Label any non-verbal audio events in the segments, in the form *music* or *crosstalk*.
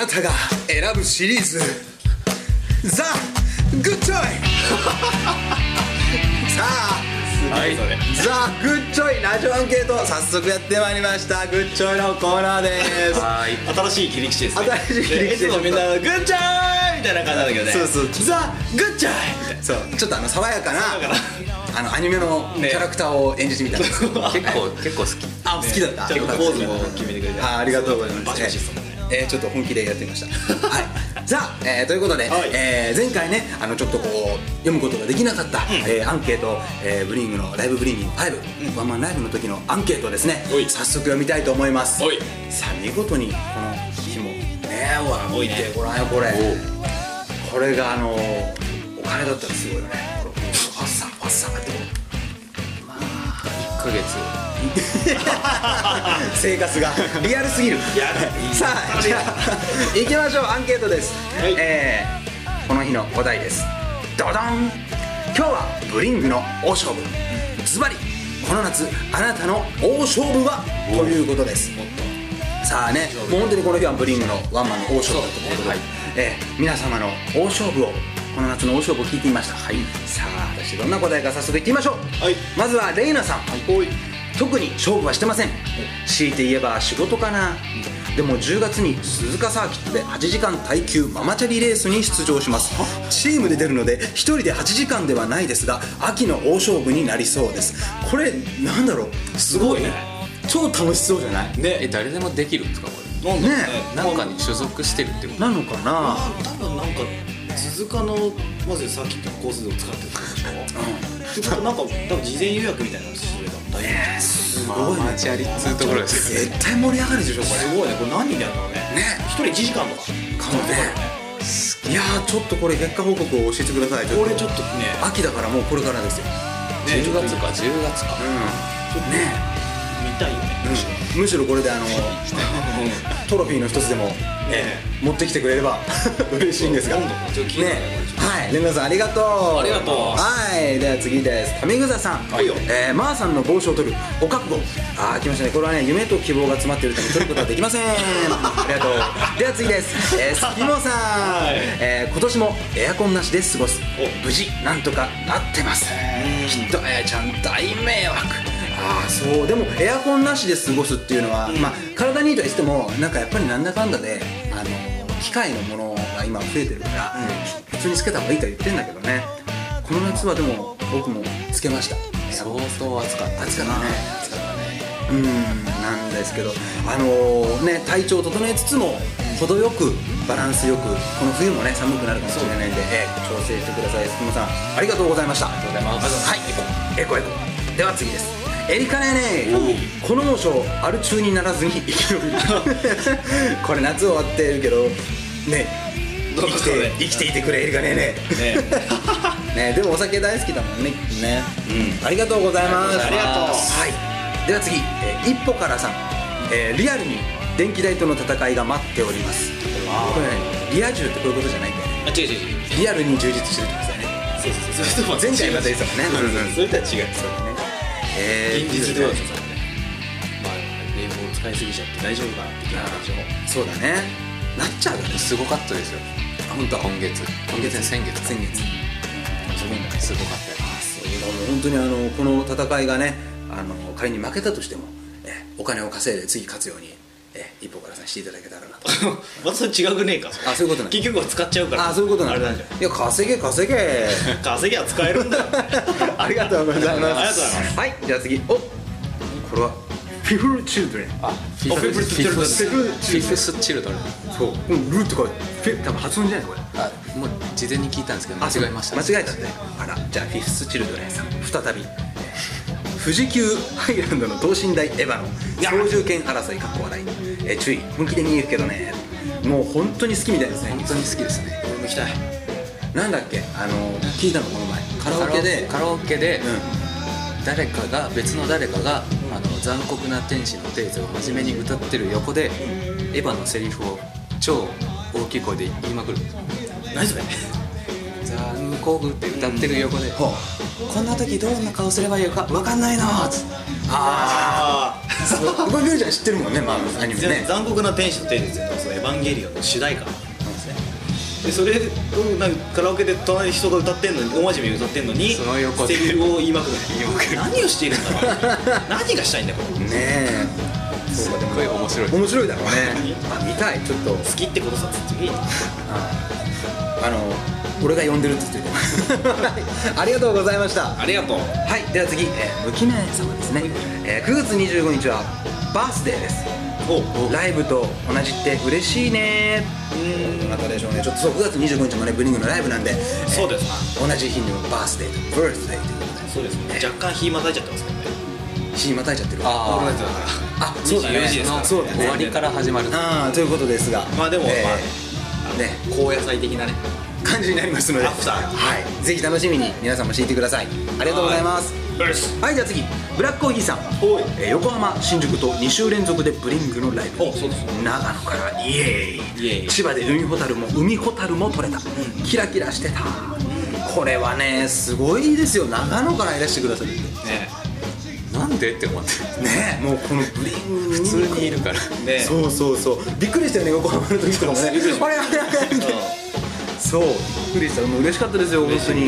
なたが選ぶシリーズ。ザ・グッチョイ。*laughs* さあはい。ザ・グッチョイラジオアンケート。早速やってまいりました。グッチョイのコーナーです。はい。新しい切り口ですね。新しい切り口でみんなグッチョイみたいな感じなんだけどね。そうそう。ザ・グッチョイそう。ちょっとあの爽やかなあのアニメのキャラクターを演じてみたんですよ結構結構好き。あ好きだった。ちゃんとポーズも決めてくれてあありがとうございますえーちょっと本気でやってみました。*laughs* はい。さあ、えーということで、はい。えー前回ねあのちょっとこう読むことができなかった、えーアンケート、えーブリングのライブブリング5、ワンマンライブの時のアンケートですね。早速読みたいと思います。さあ見事にこの日もねえほら見てごらんよこれ。これがあのお金だったらすごいよね。これファッサファッサってこ1ヶ月。う *laughs* 生活が。リアルすぎる。さあじゃあ *laughs* 行きましょう。アンケートです、はい。えーこの日のお題です。ドドン。今日はブリングの大勝負。ズバリこの夏あなたの大勝負は？ということです。さあねもう本当にこの日はブリングのワンマンの大勝負。だということで、はい。えー皆様の大勝負をこの夏の大勝負を聞いてみました、はい、さあ私どんな答えか早速いってみましょう、はい。まずはレイナさん、おい特に勝負はしてません。強いて言えば仕事かな。でも10月に鈴鹿サーキットで8時間耐久ママチャリレースに出場します。チームで出るので1人で8時間ではないですが秋の大勝負になりそうです。これなんだろう？すごいね。超楽しそうじゃない？えね誰でもできるんですかこれ？なんだろうね。なんかに所属してるってこと。なのかな？多分なんか鈴鹿のまずさっきのコースを使ってたでしょ？ってことなんか多分事前予約みたいなのしてたの大丈夫すまあマチャリっつうところですよね。絶対盛り上がるでしょこすごいねこれ何人でやるのね。ね。一人1時間とか。れかもね。いやーちょっとこれ結果報告を教えてください。これちょっとね。秋だからもうこれからですよ。ね10月か。10月か。うん。ね見たいよね。むしろこれであの *laughs* トロフィーの一つでも、ね持ってきてくれれば *laughs* 嬉しいんですが。ねねはい。レナさんありがとう。ありがとう。はい。では次です。上草さん。はいよ。えー、マーさんの帽子を取るお覚悟。ああ来ましたね。これはね夢と希望が詰まっているため取ることはできません。*laughs* ありがとう。では次です、えー、スキモさん、はい。えー今年もエアコンなしで過ごすお。無事なんとかなってます。きっとあやちゃん大迷惑ああそう。でもエアコンなしで過ごすっていうのは、まあ体にいいとは言ってもなんかやっぱりなんだかんだであの機械のものが今増えてるから、普通につけた方がいいとは言ってんだけどね。この夏はでも僕もつけました。相当暑かった暑かったね。暑かったね。うんなんですけど。あのーね体調を整えつつも程よくバランスよくこの冬もね寒くなるかもしれないんで、ええ調整してください。すきもさん。ありがとうございました。ありがとうございます。はい。エコエコエコでは次ですエリカねね。この猛暑アル中にならずに生きる。*laughs* これ夏終わってるけどね。生きて生きていてくれエリカねね。ね。*laughs* ねでもお酒大好きだもんねね、うん、ありがとうございます。ありがとうはい。では次、えー一歩からさん、えーリアルに電気代との戦いが待っております。これねリア充ってこういうことじゃないんだよね。あ違う違う違う。リアルに充実してるってことだよね。そうそうそう。それとは前回また言ってたもんね。それとは違う。そうだねえー。現実ではちょっとね。まあ冷房使いすぎちゃって大丈夫かなって気がしょ。そうだね。なっちゃうよねすごかったですよあ本当今月。今月先月か。先月。すごかったすごかったよもう本当にあのこの戦いがねあの仮に負けたとしてもえお金を稼いで次勝つようにえ一歩からさしていただけたらなと。*laughs* またそれ違くねえか？あそういうことなんだ。結局は使っちゃうから。あそういうことなあれなんじゃい？や稼げ稼げ。ん稼ぎ *laughs* は使えるんだよ。*laughs* ありがとうございます。ありがとうございます。はいじゃあ次。おこれは？フィフルチルドレン。あフィフィフスチルドレン。フィフスチルドレン。そう。うんルーってこれ。フィ多分発音じゃないこれ。あもう事前に聞いたんですけど間違えました。間違えたんであら。じゃあフィフスチルドレンさん。再び。富士急ハイランドの等身大エヴァの操縦権争いかっこ笑いえ注意。本気で見に行くけどね。もう本当に好きみたいですね。本当に好きですね。俺も行きたい。なんだっけ？あの聞いたのこの前。カラオケで。カラオケでう誰かが別の誰かがあの残酷な天使のテーゼを真面目に歌ってる横でエヴァのセリフを超大きい声で言いまくる。何それ？*laughs* 残酷って歌ってる横で、んはこんな時どんな顔すればいいか分かんないのつって。あこれみゆちゃん知ってるもんねまあアニメね。残酷な天使のテーゼとそのエヴァンゲリオンの主題歌なんですね。でそれをなんかカラオケで隣に人が歌ってんのに大真面目に歌ってんのにその横で。セリフを言いまくる。何をしているんだろう。何がしたいんだよこれ。ねえ。すっごい面白い。面白いだろうね。あ見たいちょっと。好きってことさつっていいあの俺が呼んでるって言ってありがとうございました。ありがとう。はいでは次、えー、無記名様ですね、えー9月25日はバースデーです。おライブと同じって嬉しいね。うん。どなたでしょうね。ちょっとそう9月25日もねブリングのライブなんでそうですな同じ日にもバースデーとバースデーということで。そうですね。若干日またいちゃってますけどね。日またいちゃってるああそうだね。24時ですか。らそうだね。終わりから始まるああということですが。まあでも、えー。まあね。高野菜的なね感じになりますので。はい。ぜひ楽しみに皆さんも知ってください。ありがとうございます。はい。じゃあ次。ブラックコーヒーさん。えー横浜新宿と2週連続でブリングのライブ。長野からイエーイ。千葉で海ホタルも海ホタルも取れた。キラキラしてた。これはねすごいですよ。長野からいらしてくださるって。ね。なんでって思ってね。もうこのブリング普通にいるから。ね。そうそうそう。びっくりしたよね横浜の時とかもね。あれあれあれそうびっくりした。もう嬉しかったですよ本当に。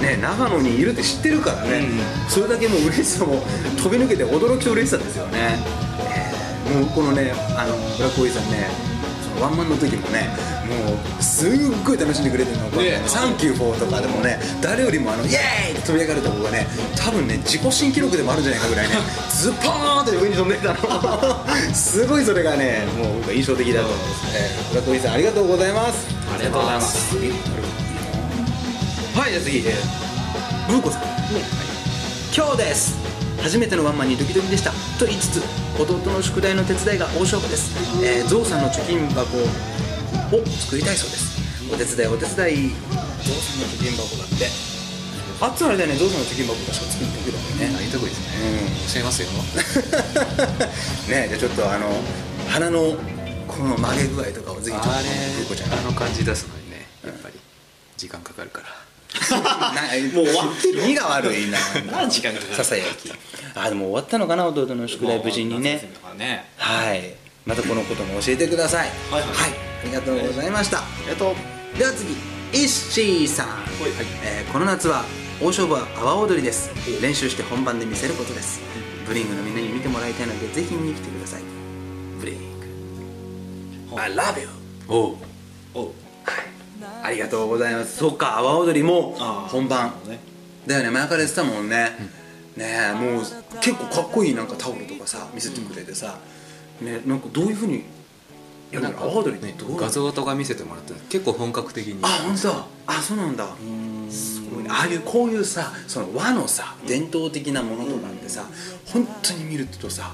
ね長野にいるって知ってるからね、それだけもう嬉しさも飛び抜けて驚きと嬉しさですよね、えーもうこのねあのブラックオイさんねそのワンマンの時もねもうすっごい楽しんでくれてるのが、ね。サンキューフォーとかでもね誰よりもあのイエーイって飛び上がるとこがね多分ね自己新記録でもあるんじゃないかぐらいねズポーンって上に飛んでたの。*laughs* すごいそれがねもう僕は印象的だと思います、えーブラックオイさんありがとうございますありがとうございます。はいじゃあ次、えー、ブーコさん、今日です。初めてのワンマンにドキドキでした。と言いつつ弟の宿題の手伝いが大勝負です、えー、ゾウさんの貯金箱を作りたいそうです。お手伝いお手伝い。ゾウさんの貯金箱だって。あっつあれだよね。ゾウさんの貯金箱確か作る時だよね。ああいうとこですね。教えますよ。*laughs* ねじゃあちょっとあの鼻のこの曲げ具合とかをぜひちょっとちゃんあの感じ出すのにねやっぱり時間かかるから。*laughs* なもう終わってる気味が悪いな何時間か。かるささやき。あでも終わったのかな弟の宿題無事にね。ね。はい。またこのことも教えてください。はいはい。ありがとうございました。ありがとう。では次イッシーさん、えーこの夏は大勝負は阿波踊りです。練習して本番で見せることです。ブリングのみんなに見てもらいたいのでぜひ見に来てください。ブリング I love you. おう。おう。*laughs* ありがとうございます。そうか阿波踊りも本番。ね。だよね前から言ってたもんね、ねえもう結構かっこいいなんかタオルとかさ見せてくれてさ、ねなんかどういうふうにやるの阿波踊りってねどうなの画像とか見せてもらって結構本格的に。あ本当？だあそうなんだ。すごいね。ああいうこういうさその和のさ伝統的なものとかってさ本当に見るとさ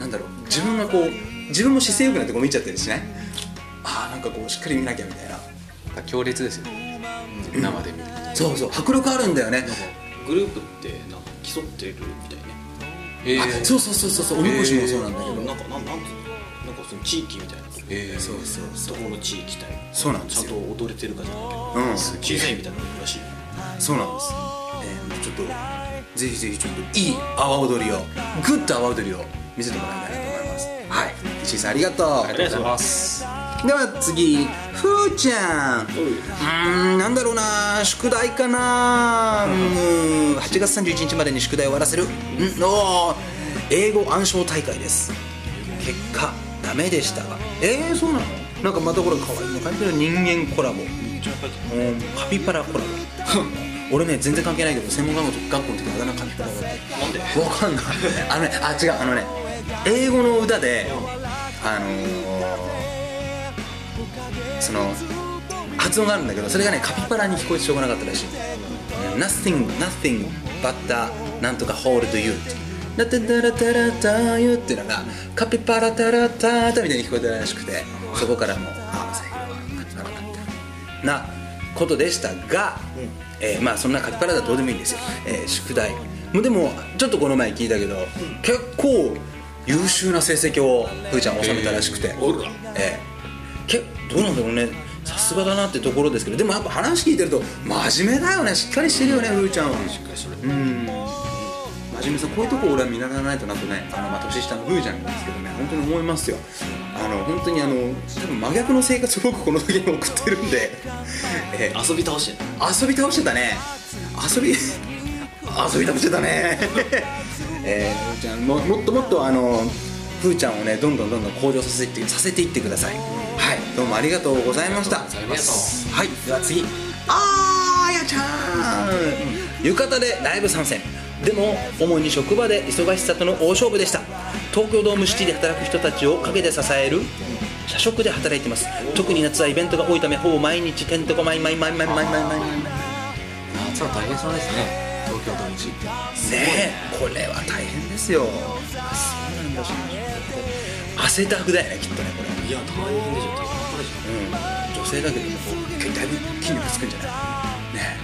なんだろう自分がこう自分も姿勢よくなってこう見ちゃったりしない？ああなんかこうしっかり見なきゃみたいな。強烈ですよね。生で見る。そうそう。迫力あるんだよね。グループってなんか競ってるみたいねえあそうそうそうそうそう。おみこしもそうなんだけど、なんかなんなんつうのなんかその地域みたいなえー。そうそうそう。どこの地域対そうなんですちゃんよと踊れてるかじゃないうん。けど小さいみたいなのらしい。そうなんです、えーちょっとぜひぜひちょっといい阿波踊りをグッと阿波踊りを見せてもらいたいなと思います。はい石井さんありがとう。ありがとうございます。では次ふーちゃん。うーんなんだろうな宿題かな。うん8月31日までに宿題を終わらせる。うんおー。英語暗唱大会です。結果ダメでしたが。えー、そうなの？なんかまたこれ可愛いの書い？てる人間コラボ。うんカピバラコラボ。*laughs* 俺ね全然関係ないけど専門学校学校の時あだ名カピバラだってなんでわかんない。あのねあ違う。あのね英語の歌であのー、その発音があるんだけどそれがねカピバラに聞こえてしょうがなかったらしい。Nothing, nothing but the なんとか hold you ラタタラタラタユっていうのがカピバラタラタタみたいに聞こえたらしくてそこからもうあ最後はカピバラだった。なことでしたが、えーまあそんなカピバラだとどうでもいいんですよ、えー宿題。でもちょっとこの前聞いたけど、結構優秀な成績をふーちゃん収めたらしくて、おるわ。えーけどうなんだろうね。さすがだなってところですけどでもやっぱ話聞いてると真面目だよね。しっかりしてるよねふーちゃんは。うん。真はじめさんこういうとこ俺は見習わないとなとねあの、まあ、年下のふーちゃんなんですけどね本当に思いますよ。あの本当にあの多分真逆の生活を僕この時に送ってるんで、えー遊び倒して遊び倒してたね。遊び *laughs* 遊び倒してたね *laughs* えー、ふーちゃんももっともっとあのふーちゃんをねどんどんどんどん向上させてさせていってください。はい。どうもありがとうございました。ありがとうはい。では次。あーやちゃん。浴衣でライブ参戦。でも主に職場で忙しさとの大勝負でした。東京ドームシティで働く人たちを陰で支える社食で働いています。特に夏はイベントが多いためほぼ毎日てんてこまいまいまいまいまいまいまいまい夏は大変そうですね東京ドームシティねえこれは大変ですよ。あそうなんだ汗だくだよねきっとねこれ。いや大変でしょ。大変だうん、女性だけどもこうだいぶ筋力つくんじゃない？ね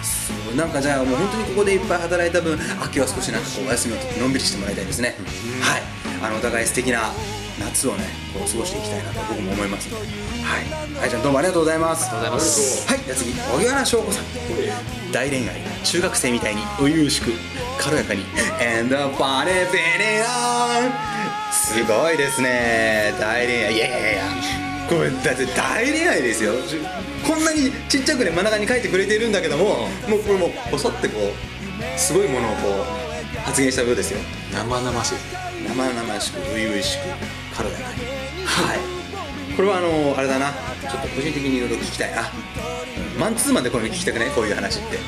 あそう。なんかじゃあもう本当にここでいっぱい働いた分秋は少しなんかこうお休みを取ってのんびりしてもらいたいですね、はい。あのお互い素敵な夏をねこう過ごしていきたいなと僕も思います。のではい。はいちゃんどうもありがとうございます。ありがとうございます。はいじゃあ次荻原翔子さん。大恋愛中学生みたいに初々しく軽やかに「And the party on」すごいですね。大恋愛。いやいやいやこれだって大恋愛ですよ。こんなにちっちゃくね真ん中に書いてくれているんだけども、もうこれもうポソってこうすごいものをこう発言したようですよ。生々しい。生々しく初々しく軽やかに。はいこれはあのあれだな。ちょっと個人的にいろいろ聞きたい。なマンツーマンでこういうの聞きたくねこういう話って。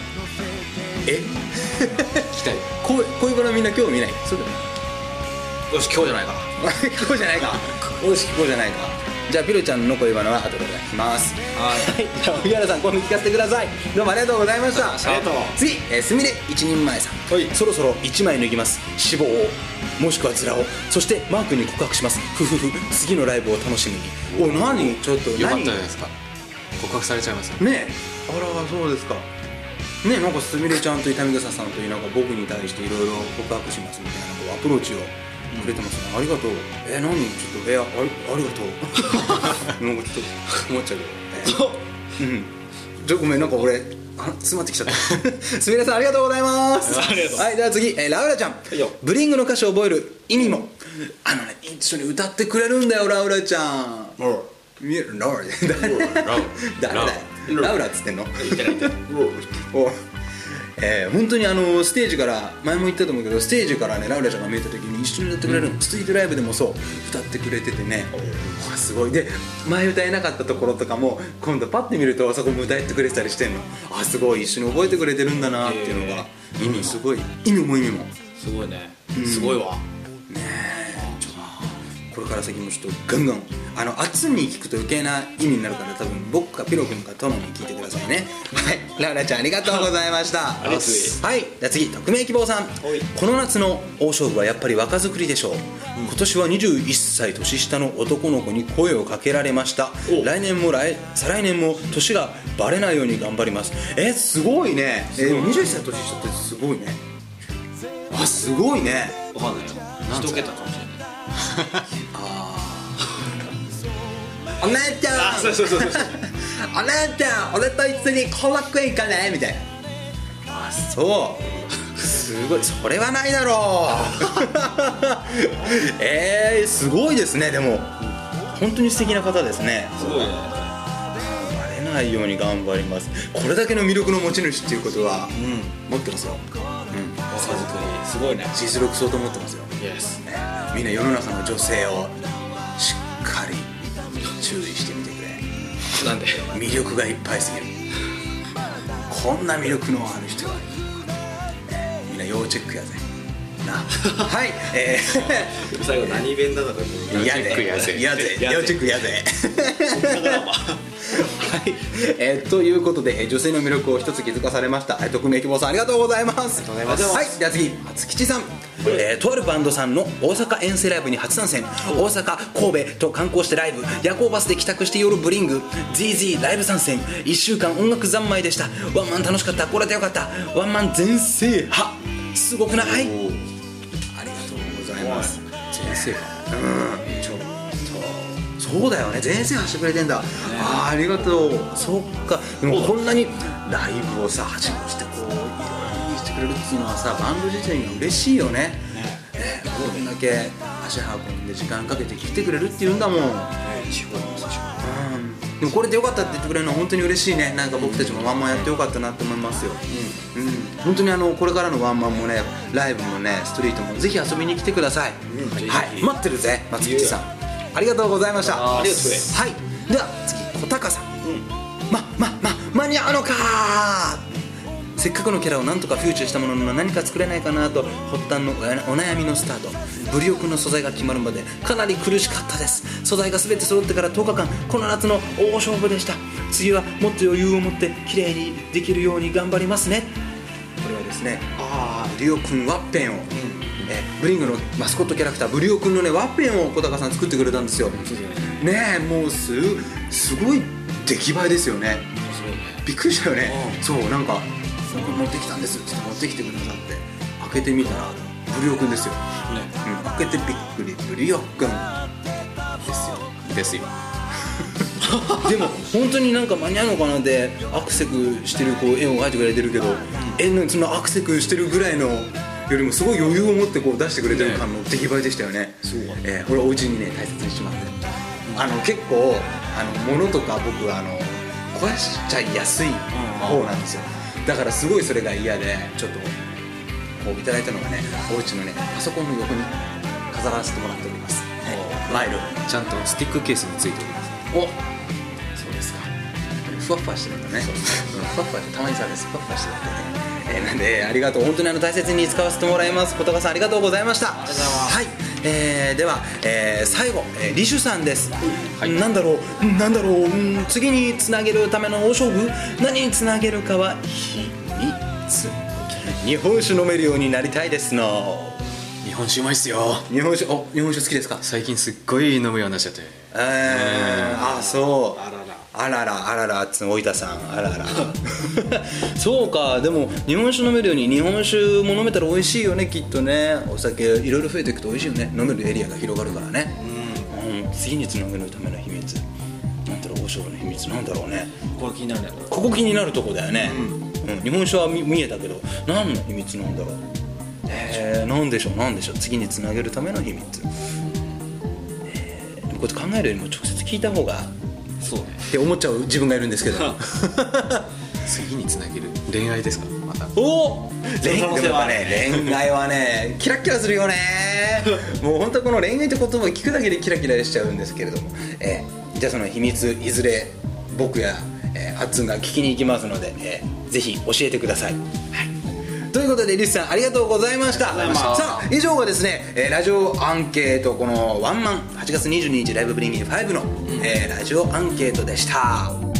え？聞きたい。こうこういう場のみんな興味ない？そうだよ。よし今日じゃないか。*laughs* こうじゃないか。よしこうじゃないかじゃあピロちゃんの恋バナは後で聞きます。はい。じゃあ荻原さん今度聞かせてください。どうもありがとうございました。ありがとう次えーすみれ一人前さん、はい。そろそろ1枚脱ぎます。脂肪をもしくは面をそしてマークに告白します。ふふふ。次のライブを楽しみに。おい何？ちょっとよかった何じゃないですか。告白されちゃいますよ。ねえ。あらそうですか。ねえなんかすみれちゃんと痛み草さんというなんか僕に対していろいろ告白しますみたいなこうアプローチをくれてますね、ありがとう。え何？ちょっとえありありがとう。*laughs* なんかちょっと思っちゃうけど、えう。ん。じゃごめんなんか俺あ詰まってきちゃった。*laughs* すみれさんありがとうございます。ありがとうはいでは次、えーラウラちゃん、ブリングの歌詞を覚える意味も。あのね一緒に歌ってくれるんだよラウラちゃん。見える？ラウラ。誰だよラウラ。*laughs* っつってんの？おえー本当にあのステージから前も言ったと思うけどステージからねラウラちゃんが見えた時に一緒に歌ってくれるの、ストリートライブでもそう歌ってくれててね。わすごい。で前歌えなかったところとかも今度パッて見るとあそこも歌ってくれてたりしてんの。あすごい。一緒に覚えてくれてるんだなっていうのが、意味すごい。意味も意味も。すごいね。すごいわ。これから先もちょっとガンガンあの熱に聞くと余計な意味になるから多分僕かピロ君かともに聞いてくださいね。はい。ラウラちゃんありがとうございました。ありがとうはい。じゃあ次匿名希望さん。はい。この夏の大勝負はやっぱり若作りでしょう、今年は21歳年下の男の子に声をかけられました。お来年も来再来年も年がバレないように頑張ります。えすごいね。え21歳年下ってすごいね。あすごいね。わかんないよ。一桁かもしれないお姉ちゃん。あそうそうそうそう。*laughs* お姉ちゃん俺と一緒に後楽園行かね？みたいな。あそう。すごい。それはないだろう。*laughs* えー、すごいですねでも。本当に素敵な方ですね。すごいね。バレないように頑張ります。これだけの魅力の持ち主っていうことは、持ってますよ、うん、若作りすごいね。実力相当持ってますよ、イエスね、みんな世の中の女性をしっかり注意してみてくれ。なんで？魅力がいっぱいすぎる。こんな魅力のある人がいるみんな要チェックやぜ。な。*laughs* はい。え最後何弁だったかー、や要チェックやぜ。ぜやぜやぜ要チェックやぜはい、えーということで、えー女性の魅力を一つ気づかされました、えー匿名希望さんありがとうございます。ありがとうございます。はい。では次松吉さん、えーとあるバンドさんの大阪遠征ライブに初参戦。大阪神戸と観光してライブ。夜行バスで帰宅して夜ブリング。ZZ ライブ参戦。1週間音楽三昧でした。ワンマン楽しかった。これでよかった。ワンマン全制覇。すごくない？ありがとうございます。先生うんそうだよね。全線走ってくれてんだ、あーありがとう。そっか。でもこんなにライブをさはじめしてこういろいろにしてくれるっていうのはさバンド自体が嬉しいよね。ね。ね。これだけ足運んで時間かけて来てくれるっていうんだもん、うん、地方の人でもこれでよかったって言ってくれるのは本当に嬉しいね。なんか僕たちもワンマンやってよかったなって思いますよ。うん、本当にあのこれからのワンマンもねライブもねストリートもぜひ遊びに来てください、うん。はい。待ってるぜ松吉さんありがとうございました。ありがとうはい。では次小高さん、ままま間に合うのか。せっかくのキャラをなんとかフューチャーしたものの何か作れないかなと発端のお悩みのスタート。ブリオくんの素材が決まるまでかなり苦しかったです。素材が全て揃ってから10日間この夏の大勝負でした。次はもっと余裕を持って綺麗にできるように頑張りますねこれはですねあブリオくんワッペンを、えーブリングのマスコットキャラクターブリオくんのねワッペンを小高さん作ってくれたんですよ。ね。ねえもうすすごい出来栄えですよね。びっくりしたよね。うん。そうなんか「僕持ってきたんです」って持ってきてくださって。開けてみたらブリオくんですよ、ね。うん、開けてびっくりブリオくんですよ。ですよ。*laughs* でも本当になんか間に合うのかなってアクセクしてるこう絵を描いてくれてるけど、絵のそのアクセクしてるぐらいのよりもすごい余裕を持ってこう出してくれてる感の出来栄えでしたよね。そうだ。ねえーこれお家にね大切にしまってあの結構あの物とか僕あの壊しちゃいやすい方なんですよ。だからすごいそれが嫌でちょっとこういただいたのがねお家のねパソコンの横に飾らせてもらっております、はい、マイル。ちゃんとスティックケースについております。おふわふわしてるんだね。うんふわふわしてたまにさですふわふわしてるんだね。えーなんでありがとう。本当にあの大切に使わせてもらいます。小高さんありがとうございました。はい、えーでは、えー最後、えー、リシュさんです、はい。なんだろう。なんだろう。うん次につなげるための大勝負。何につなげるかは秘密。日本酒飲めるようになりたいですの。日本酒うまいっすよ。日本酒お日本酒好きですか？最近すっごい飲むようになっちゃって。えー、あそう。ああららあららっつ大分さん。あらら。*laughs* そうか。でも日本酒飲めるように日本酒も飲めたら美味しいよねきっとね。お酒いろいろ増えていくと美味しいよね。飲めるエリアが広がるからね。うん。次につなげるための秘密。なんだろう大勝負の秘密なんだろうね。これ気になるね。ここ気になるとこだよね、うん。日本酒は見見えたけど何の秘密なんだろう。えー、なんでしょうなんでしょう。次につなげるための秘密。えー、こうやって考えるよりも直接聞いた方がそうね。って思っちゃう自分がいるんですけど。*laughs* 次につなげる恋愛ですか？また。お恋その可能性はね。恋愛はねキラッキラするよね。*laughs* もう本当この恋愛って言葉を聞くだけでキラキラしちゃうんですけれども、えーじゃあその秘密いずれ僕や、えー、ハッツンが聞きに行きますので、えーぜひ教えてください、はいということでリスさんありがとうございました。さあ以上がですね、えーラジオアンケートこのワンマン8月22日ライブブリンギン5の、えーラジオアンケートでした